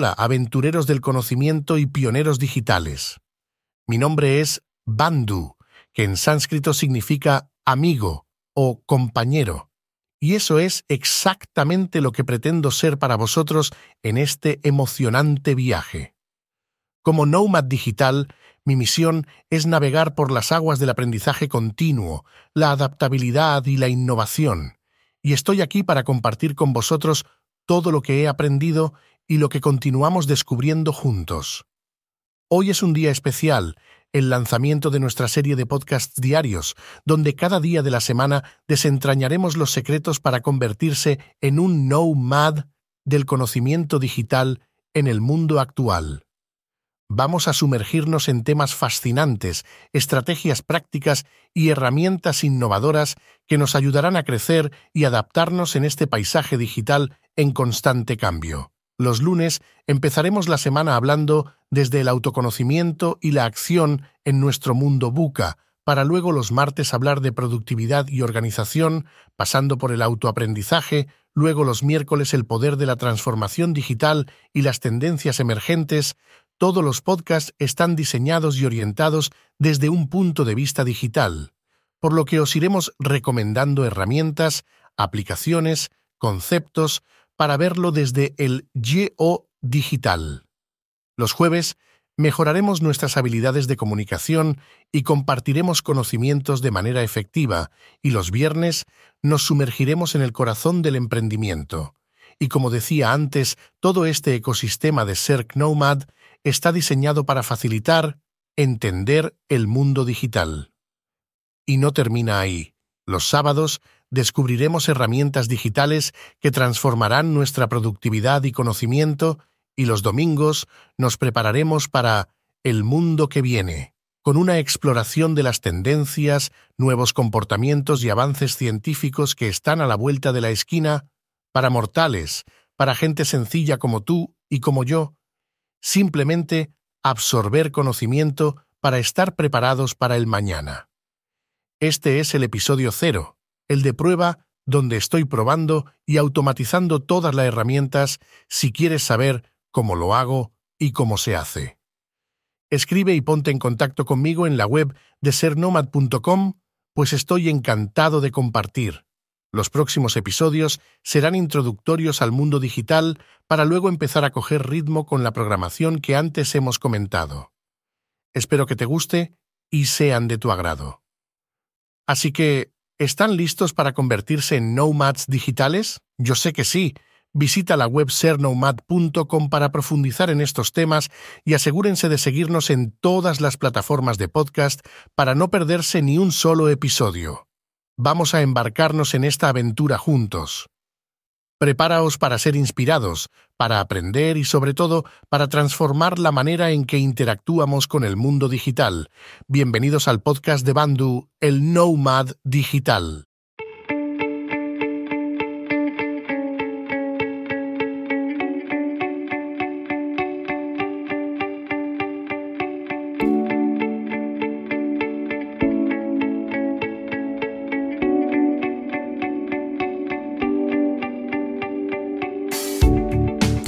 Hola, aventureros del conocimiento y pioneros digitales. Mi nombre es Bandhu, que en sánscrito significa amigo o compañero. Y eso es exactamente lo que pretendo ser para vosotros en este emocionante viaje. Como Nomad Digital, mi misión es navegar por las aguas del aprendizaje continuo, la adaptabilidad y la innovación, y estoy aquí para compartir con vosotros todo lo que he aprendido y lo que continuamos descubriendo juntos. Hoy es un día especial, el lanzamiento de nuestra serie de podcasts diarios, donde cada día de la semana desentrañaremos los secretos para convertirse en un nomad del conocimiento digital en el mundo actual. Vamos a sumergirnos en temas fascinantes, estrategias prácticas y herramientas innovadoras que nos ayudarán a crecer y adaptarnos en este paisaje digital en constante cambio. Los lunes empezaremos la semana hablando desde el autoconocimiento y la acción en nuestro mundo buca, para luego los martes hablar de productividad y organización, pasando por el autoaprendizaje, luego los miércoles el poder de la transformación digital y las tendencias emergentes, todos los podcasts están diseñados y orientados desde un punto de vista digital, por lo que os iremos recomendando herramientas, aplicaciones, conceptos, para verlo desde el YO digital. Los jueves mejoraremos nuestras habilidades de comunicación y compartiremos conocimientos de manera efectiva, y los viernes nos sumergiremos en el corazón del emprendimiento. Y como decía antes, todo este ecosistema de ser Nomad está diseñado para facilitar, entender el mundo digital. Y no termina ahí. Los sábados descubriremos herramientas digitales que transformarán nuestra productividad y conocimiento y los domingos nos prepararemos para el mundo que viene, con una exploración de las tendencias, nuevos comportamientos y avances científicos que están a la vuelta de la esquina para mortales, para gente sencilla como tú y como yo, simplemente absorber conocimiento para estar preparados para el mañana. Este es el episodio cero, el de prueba donde estoy probando y automatizando todas las herramientas si quieres saber cómo lo hago y cómo se hace. Escribe y ponte en contacto conmigo en la web de sernomad.com, pues estoy encantado de compartir. Los próximos episodios serán introductorios al mundo digital para luego empezar a coger ritmo con la programación que antes hemos comentado. Espero que te guste y sean de tu agrado. Así que, ¿Están listos para convertirse en nomads digitales? Yo sé que sí. Visita la web sernomad.com para profundizar en estos temas y asegúrense de seguirnos en todas las plataformas de podcast para no perderse ni un solo episodio. Vamos a embarcarnos en esta aventura juntos. Prepáraos para ser inspirados, para aprender y sobre todo para transformar la manera en que interactúamos con el mundo digital. Bienvenidos al podcast de Bandu, el Nomad Digital.